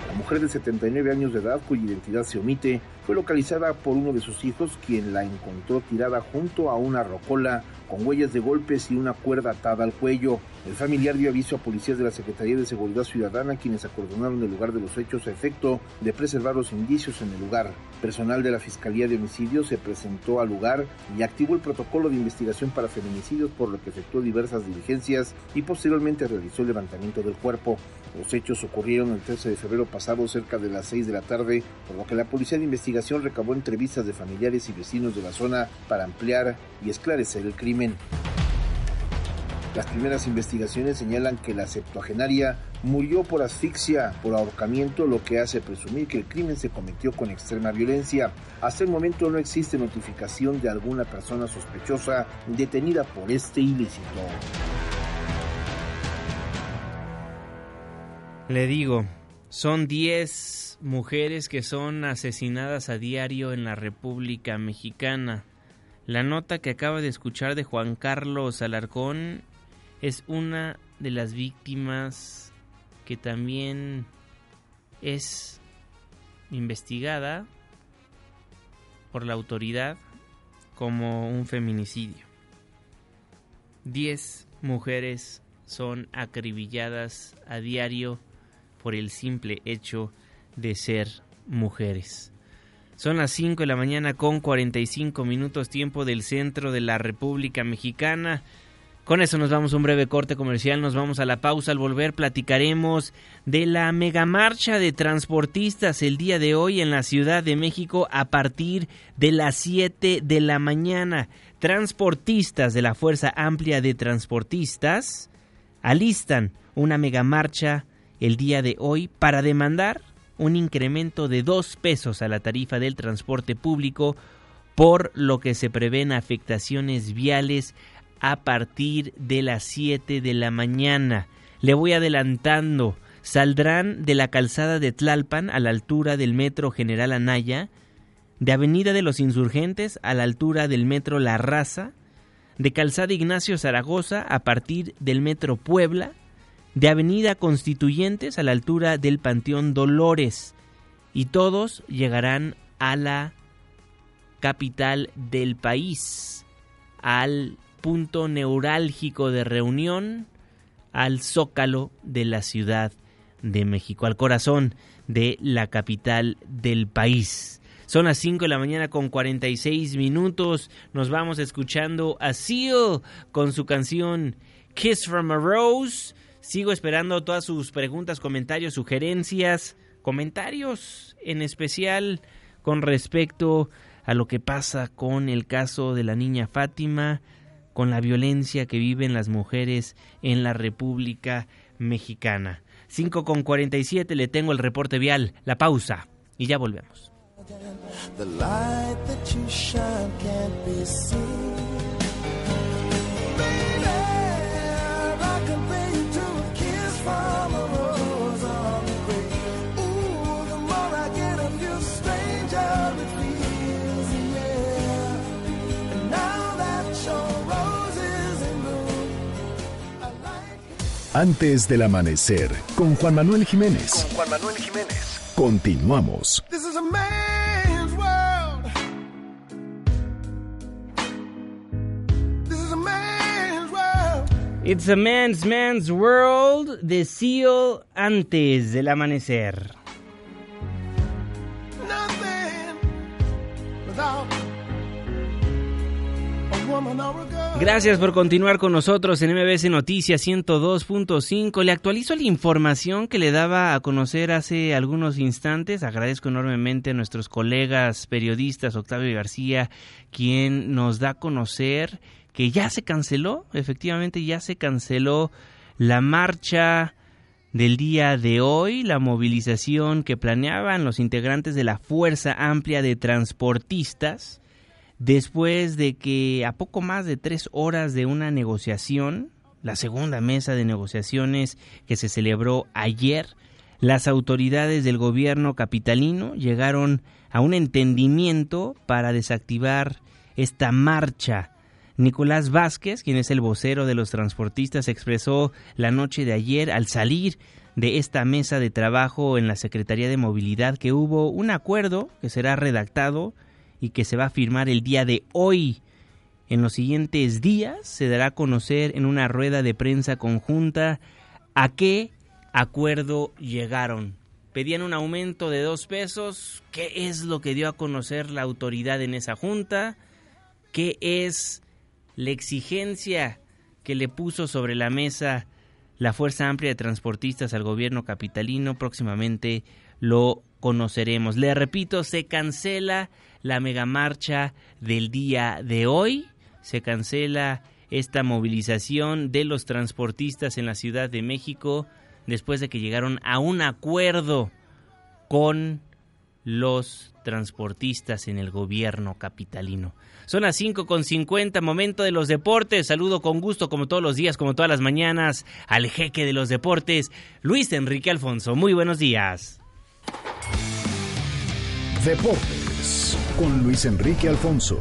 E: La mujer de 79 años de edad, cuya identidad se omite, fue localizada por uno de sus hijos, quien la encontró tirada junto a una rocola con huellas de golpes y una cuerda atada al cuello. El familiar dio aviso a policías de la Secretaría de Seguridad Ciudadana, quienes acordonaron el lugar de los hechos a efecto de preservar los indicios en el lugar. Personal de la Fiscalía de Homicidios se presentó al lugar y activó el protocolo de investigación para feminicidios, por lo que efectuó diversas diligencias y posteriormente realizó el levantamiento del cuerpo. Los hechos ocurrieron el 13 de febrero pasado cerca de las 6 de la tarde, por lo que la Policía de Investigación recabó entrevistas de familiares y vecinos de la zona para ampliar y esclarecer el crimen. Las primeras investigaciones señalan que la septuagenaria murió por asfixia, por ahorcamiento, lo que hace presumir que el crimen se cometió con extrema violencia. Hasta el momento no existe notificación de alguna persona sospechosa detenida por este ilícito.
B: Le digo, son 10 mujeres que son asesinadas a diario en la República Mexicana. La nota que acaba de escuchar de Juan Carlos Alarcón es una de las víctimas que también es investigada por la autoridad como un feminicidio. 10 mujeres son acribilladas a diario por el simple hecho de ser mujeres. Son las 5 de la mañana con 45 minutos tiempo del centro de la República Mexicana. Con eso nos vamos a un breve corte comercial, nos vamos a la pausa. Al volver platicaremos de la megamarcha de transportistas el día de hoy en la Ciudad de México a partir de las 7 de la mañana. Transportistas de la Fuerza Amplia de Transportistas alistan una megamarcha el día de hoy para demandar un incremento de dos pesos a la tarifa del transporte público, por lo que se prevén afectaciones viales a partir de las 7 de la mañana. Le voy adelantando, saldrán de la calzada de Tlalpan a la altura del metro General Anaya, de Avenida de los Insurgentes a la altura del metro La Raza, de Calzada Ignacio Zaragoza a partir del metro Puebla, de Avenida Constituyentes a la altura del Panteón Dolores y todos llegarán a la capital del país, al punto neurálgico de reunión, al zócalo de la Ciudad de México, al corazón de la capital del país. Son las 5 de la mañana con 46 minutos. Nos vamos escuchando a Seal con su canción Kiss from a Rose. Sigo esperando todas sus preguntas, comentarios, sugerencias, comentarios en especial con respecto a lo que pasa con el caso de la niña Fátima, con la violencia que viven las mujeres en la República Mexicana. 5 con 47 le tengo el reporte vial, la pausa y ya volvemos.
C: Antes del amanecer, con Juan Manuel Jiménez.
Q: Con Juan Manuel Jiménez.
C: Continuamos.
V: This is a man's world. This is a man's world.
B: It's a man's man's world de Seal antes del amanecer. Gracias por continuar con nosotros en MBS Noticias 102.5. Le actualizo la información que le daba a conocer hace algunos instantes. Agradezco enormemente a nuestros colegas periodistas Octavio García, quien nos da a conocer que ya se canceló, efectivamente ya se canceló la marcha del día de hoy, la movilización que planeaban los integrantes de la Fuerza Amplia de Transportistas después de que a poco más de tres horas de una negociación, la segunda mesa de negociaciones que se celebró ayer, las autoridades del gobierno capitalino llegaron a un entendimiento para desactivar esta marcha. Nicolás Vázquez, quien es el vocero de los transportistas, expresó la noche de ayer al salir de esta mesa de trabajo en la Secretaría de Movilidad que hubo un acuerdo que será redactado y que se va a firmar el día de hoy. En los siguientes días se dará a conocer en una rueda de prensa conjunta a qué acuerdo llegaron. Pedían un aumento de dos pesos. ¿Qué es lo que dio a conocer la autoridad en esa junta? ¿Qué es la exigencia que le puso sobre la mesa la Fuerza Amplia de Transportistas al gobierno capitalino? Próximamente lo conoceremos. Le repito, se cancela la megamarcha del día de hoy. Se cancela esta movilización de los transportistas en la Ciudad de México después de que llegaron a un acuerdo con los transportistas en el gobierno capitalino. Son las 5 con 50, momento de los deportes. Saludo con gusto, como todos los días, como todas las mañanas, al jeque de los deportes, Luis Enrique Alfonso. Muy buenos días.
C: Deportes con Luis Enrique Alfonso.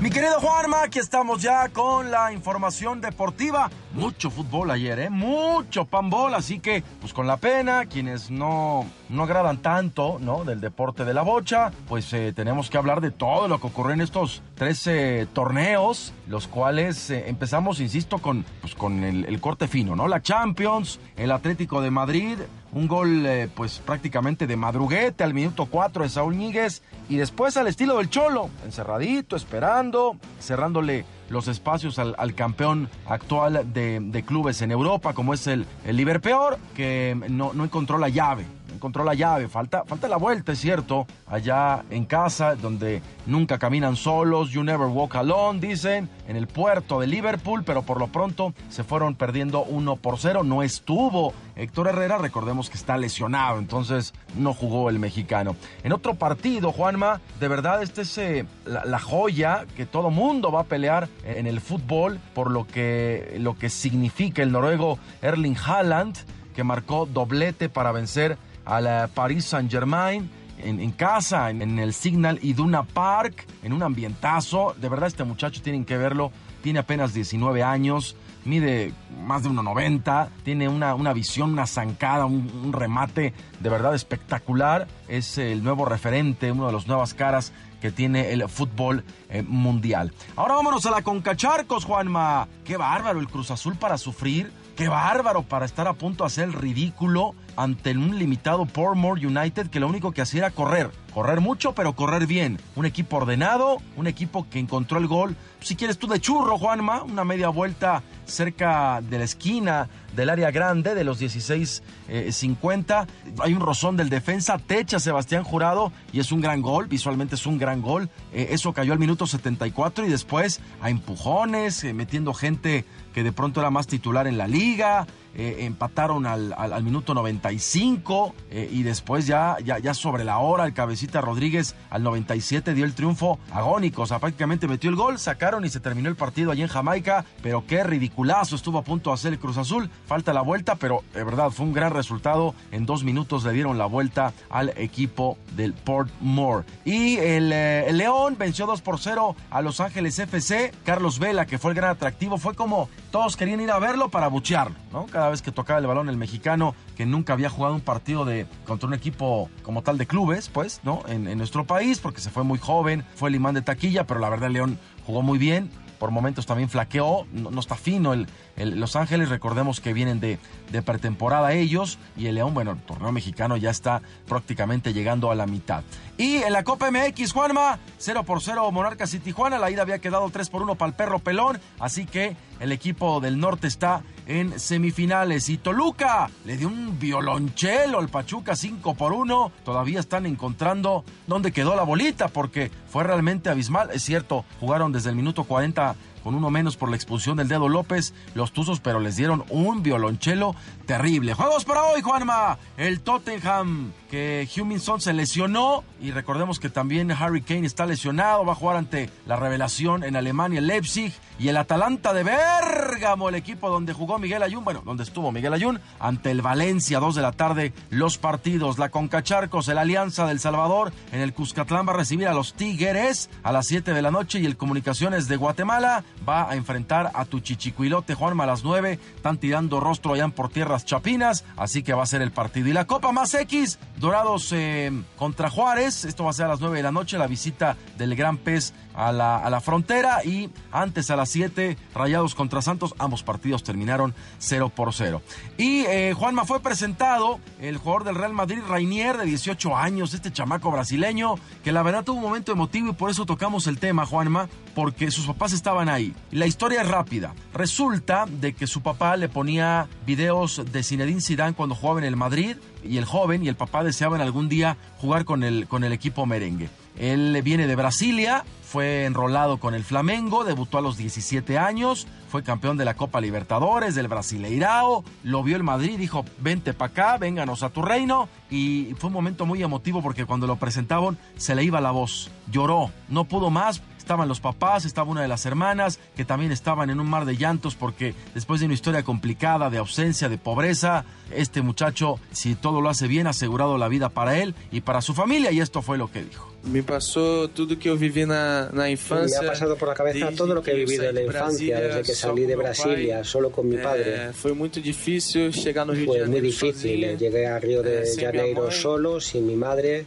W: Mi querido Juanma, aquí estamos ya con la información deportiva. Mucho fútbol ayer, ¿eh? Mucho pambol, así que, pues con la pena, quienes no, no agradan tanto, ¿no? Del deporte de la bocha, pues eh, tenemos que hablar de todo lo que ocurrió en estos 13 torneos, los cuales eh, empezamos, insisto, con, pues, con el, corte fino, ¿no? La Champions, el Atlético de Madrid, un gol eh, pues prácticamente de madruguete al minuto 4 de Saúl Ñíguez y después al estilo del Cholo, encerradito, esperando, cerrándole los espacios al, al campeón actual de, de, clubes en Europa como es el, el Liverpool que no, no encontró la llave encontró la llave. Falta, falta la vuelta, es cierto, allá en casa, donde nunca caminan solos. You never walk alone, dicen, en el puerto de Liverpool, pero por lo pronto se fueron perdiendo 1 por 0. No estuvo Héctor Herrera, recordemos que está lesionado, entonces no jugó el mexicano. En otro partido, Juanma, de verdad, este es eh, la, joya que todo mundo va a pelear en el fútbol por lo que, lo que significa el noruego Erling Haaland, que marcó doblete para vencer a la Paris Saint-Germain. En, en, casa, en, el Signal Iduna Park, en un ambientazo. De verdad, este muchacho tienen que verlo. Tiene apenas 19 años, mide más de 1,90, tiene una, una, visión, una zancada, un, un, remate de verdad espectacular. Es el nuevo referente, una de las nuevas caras que tiene el fútbol eh, mundial. Ahora vámonos a la Concacharcos, Juanma. Qué bárbaro el Cruz Azul para sufrir. Qué bárbaro para estar a punto de hacer el ridículo ante un limitado Portmore United que lo único que hacía era correr. Correr mucho, pero correr bien. Un equipo ordenado, un equipo que encontró el gol. Si quieres tú de churro, Juanma, una media vuelta cerca de la esquina del área grande de los 16.50. Eh, Hay un rozón del defensa, techa Sebastián Jurado y es un gran gol, visualmente es un gran gol. Eh, eso cayó al minuto 74 y después a empujones, eh, metiendo gente que de pronto era más titular en la liga. Empataron al, al, minuto 95 eh, y después ya, ya, ya sobre la hora el cabecita Rodríguez al 97 dio el triunfo agónico, o sea, prácticamente metió el gol, sacaron y se terminó el partido allí en Jamaica, pero qué ridiculazo estuvo a punto de hacer el Cruz Azul, falta la vuelta, pero de verdad fue un gran resultado. En dos minutos le dieron la vuelta al equipo del Port Moore. Y el, eh, León venció 2 por 0 a Los Ángeles FC. Carlos Vela, que fue el gran atractivo, fue como todos querían ir a verlo para buchearlo, ¿no? Cada vez que tocaba el balón el mexicano, que nunca había jugado un partido de contra un equipo como tal de clubes, pues, ¿no? En, en nuestro país, porque se fue muy joven, fue el imán de taquilla, pero la verdad León jugó muy bien por momentos también flaqueó, no, está fino el, Los Ángeles, recordemos que vienen de, de, pretemporada ellos y el León, bueno, el torneo mexicano ya está prácticamente llegando a la mitad. Y en la Copa MX, Juanma, 0 por 0 Monarcas y Tijuana, la ida había quedado 3 por 1 para el perro pelón, así que el equipo del norte está en semifinales. Y Toluca le dio un violonchelo al Pachuca 5 por 1. Todavía están encontrando dónde quedó la bolita porque fue realmente abismal. Es cierto, jugaron desde el minuto 40 con uno menos por la expulsión del dedo López, los Tuzos, pero les dieron un violonchelo terrible. Juegos para hoy, Juanma. El Tottenham, que Huminson se lesionó y recordemos que también Harry Kane está lesionado, va a jugar ante la revelación en Alemania, Leipzig y el Atalanta de Bérgamo, el equipo donde jugó Miguel Ayun, bueno, donde estuvo Miguel Ayun, ante el Valencia, dos de la tarde, los partidos, la Concacharcos, el Alianza del Salvador, en el Cuscatlán va a recibir a los Tigres a las 7 de la noche y el Comunicaciones de Guatemala va a enfrentar a tu chichicuilote Juanma a las 9. Están tirando rostro allá por tierras chapinas, así que va a ser el partido. Y la Copa más X, Dorados eh, contra Juárez. Esto va a ser a las 9 de la noche, la visita del Gran Pez a la, a la frontera. Y antes a las 7, Rayados contra Santos. Ambos partidos terminaron 0 por 0. Y eh, Juanma fue presentado el jugador del Real Madrid, Rainier, de 18 años, este chamaco brasileño, que la verdad tuvo un momento emotivo y por eso tocamos el tema, Juanma, porque sus papás estaban ahí. La historia es rápida. Resulta de que su papá le ponía videos de Zinedine Zidane cuando jugaba en el Madrid y el joven y el papá deseaban algún día jugar con el, con el equipo merengue. Él viene de Brasilia, fue enrolado con el Flamengo, debutó a los 17 años, fue campeón de la Copa Libertadores, del Brasileirao, lo vio el Madrid, dijo, vente para acá, vénganos a tu reino, y fue un momento muy emotivo porque cuando lo presentaban se le iba la voz, lloró, no pudo más, estaban los papás, estaba una de las hermanas, que también estaban en un mar de llantos porque después de una historia complicada, de ausencia, de pobreza, este muchacho, si todo lo hace bien, ha asegurado la vida para él y para su familia, y esto fue lo que dijo.
X: Me pasó todo que yo viví na, na infancia.
Y: Me ha pasado por la cabeza todo lo que he vivido en la infancia, desde que salí de Brasilia, solo con mi padre.
X: Eh, fue muy difícil llegar
Y: Fue
X: de
Y: muy difícil, llegué a Río de
X: Eh,
Y: Janeiro solo, sin mi madre.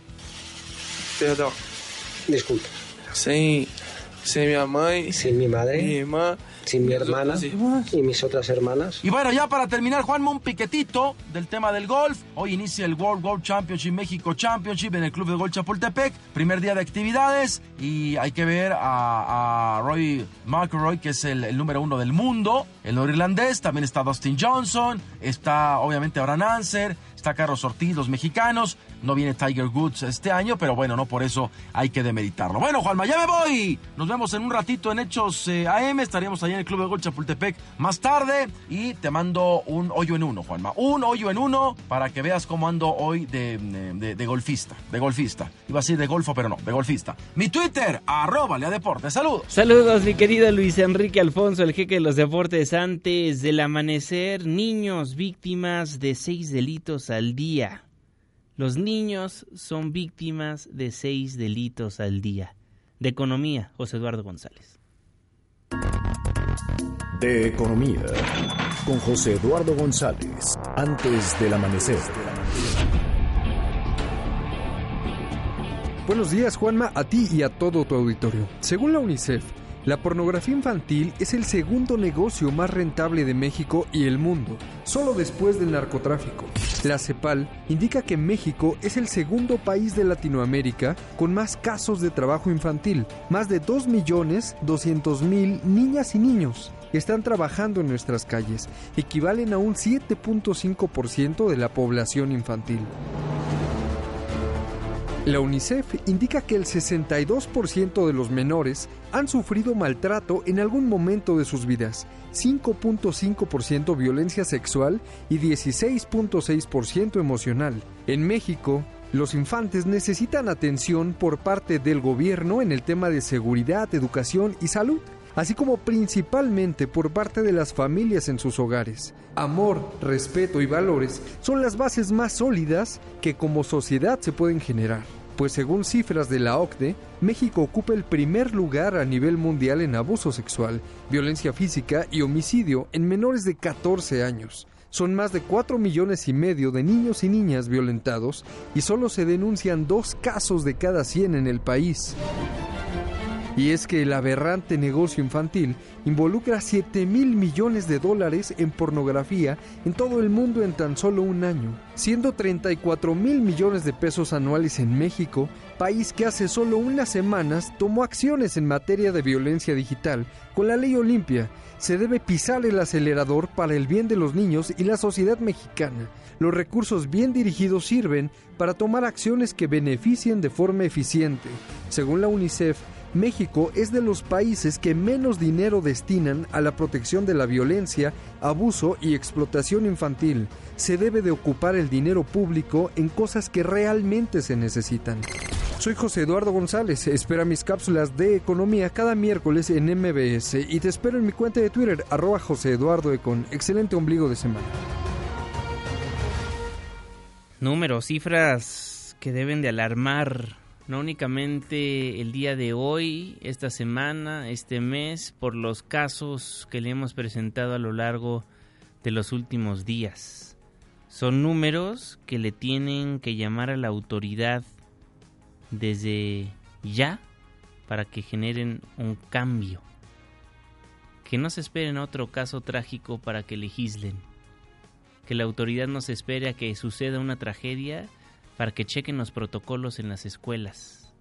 X: Perdón.
Y: Disculpa.
X: Sem, sem minha mãe.
Y: Sin mi madre.
X: Mi.
Y: Sin mi hermana y mis otras hermanas.
W: Y bueno, ya para terminar, Juanma, un piquetito del tema del golf. Hoy inicia el World Golf Championship México Championship en el Club de Golf Chapultepec. Primer día de actividades y hay que ver a, a Roy McIlroy, que es el, el número uno del mundo, el norirlandés. También está Dustin Johnson, está obviamente Abraham Anser, está Carlos Ortiz, mexicanos. No viene Tiger Woods este año, pero bueno, no por eso hay que demeritarlo. Bueno, Juanma, ya me voy. Nos vemos en un ratito en Hechos eh, AM. Estaríamos allá en el Club de Golf Chapultepec más tarde. Y te mando un hoyo en uno, Juanma. Un hoyo en uno para que veas cómo ando hoy de, de- golfista. De golfista. Iba a decir de golfo, pero no, de golfista. Mi Twitter, arroba Lea Deportes. Saludos.
B: Saludos, mi querido Luis Enrique Alfonso, el jeque de los deportes. Antes del amanecer, niños víctimas de seis delitos al día. Los niños son víctimas de seis delitos al día. De economía, José Eduardo González.
C: De economía. Con José Eduardo González. Antes del amanecer.
Z: Buenos días, Juanma, a ti y a todo tu auditorio. Según la UNICEF, la pornografía infantil es el segundo negocio más rentable de México y el mundo, solo después del narcotráfico. La CEPAL indica que México es el segundo país de Latinoamérica con más casos de trabajo infantil. Más de 2.200.000 niñas y niños están trabajando en nuestras calles, equivalen a un 7.5% de la población infantil. La UNICEF indica que el 62% de los menores han sufrido maltrato en algún momento de sus vidas, 5.5% violencia sexual y 16.6% emocional. En México, los infantes necesitan atención por parte del gobierno en el tema de seguridad, educación y salud. así como principalmente por parte de las familias en sus hogares. Amor, respeto y valores son las bases más sólidas que como sociedad se pueden generar pues según cifras de la OCDE, México ocupa el primer lugar a nivel mundial en abuso sexual, violencia física y homicidio en menores de 14 años. Son más de 4 millones y medio de niños y niñas violentados y solo se denuncian dos casos de cada 100 en el país. Y es que el aberrante negocio infantil involucra 7 mil millones de dólares en pornografía en todo el mundo en tan solo un año, siendo 34 mil millones de pesos anuales en México, país que hace solo unas semanas tomó acciones en materia de violencia digital con la ley Olimpia. Se debe pisar el acelerador para el bien de los niños y la sociedad mexicana. Los recursos bien dirigidos sirven para tomar acciones que beneficien de forma eficiente. Según la UNICEF, México es de los países que menos dinero destinan a la protección de la violencia, abuso y explotación infantil. Se debe de ocupar el dinero público en cosas que realmente se necesitan. Soy José Eduardo González, espera mis cápsulas de economía cada miércoles en MBS y te espero en mi cuenta de Twitter, arroba José Eduardo Econ. Excelente ombligo de semana.
B: Números, cifras que deben de alarmar no únicamente el día de hoy, esta semana, este mes, por los casos que le hemos presentado a lo largo de los últimos días. Son números que le tienen que llamar a la autoridad desde ya para que generen un cambio. Que no se esperen otro caso trágico para que legislen. Que la autoridad no se espere a que suceda una tragedia para que chequen los protocolos en las escuelas,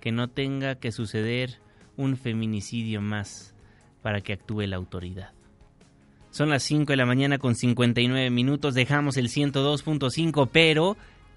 B: que no tenga que suceder un feminicidio más para que actúe la autoridad. Son las 5 de la mañana con 59 minutos, dejamos el 102.5, pero,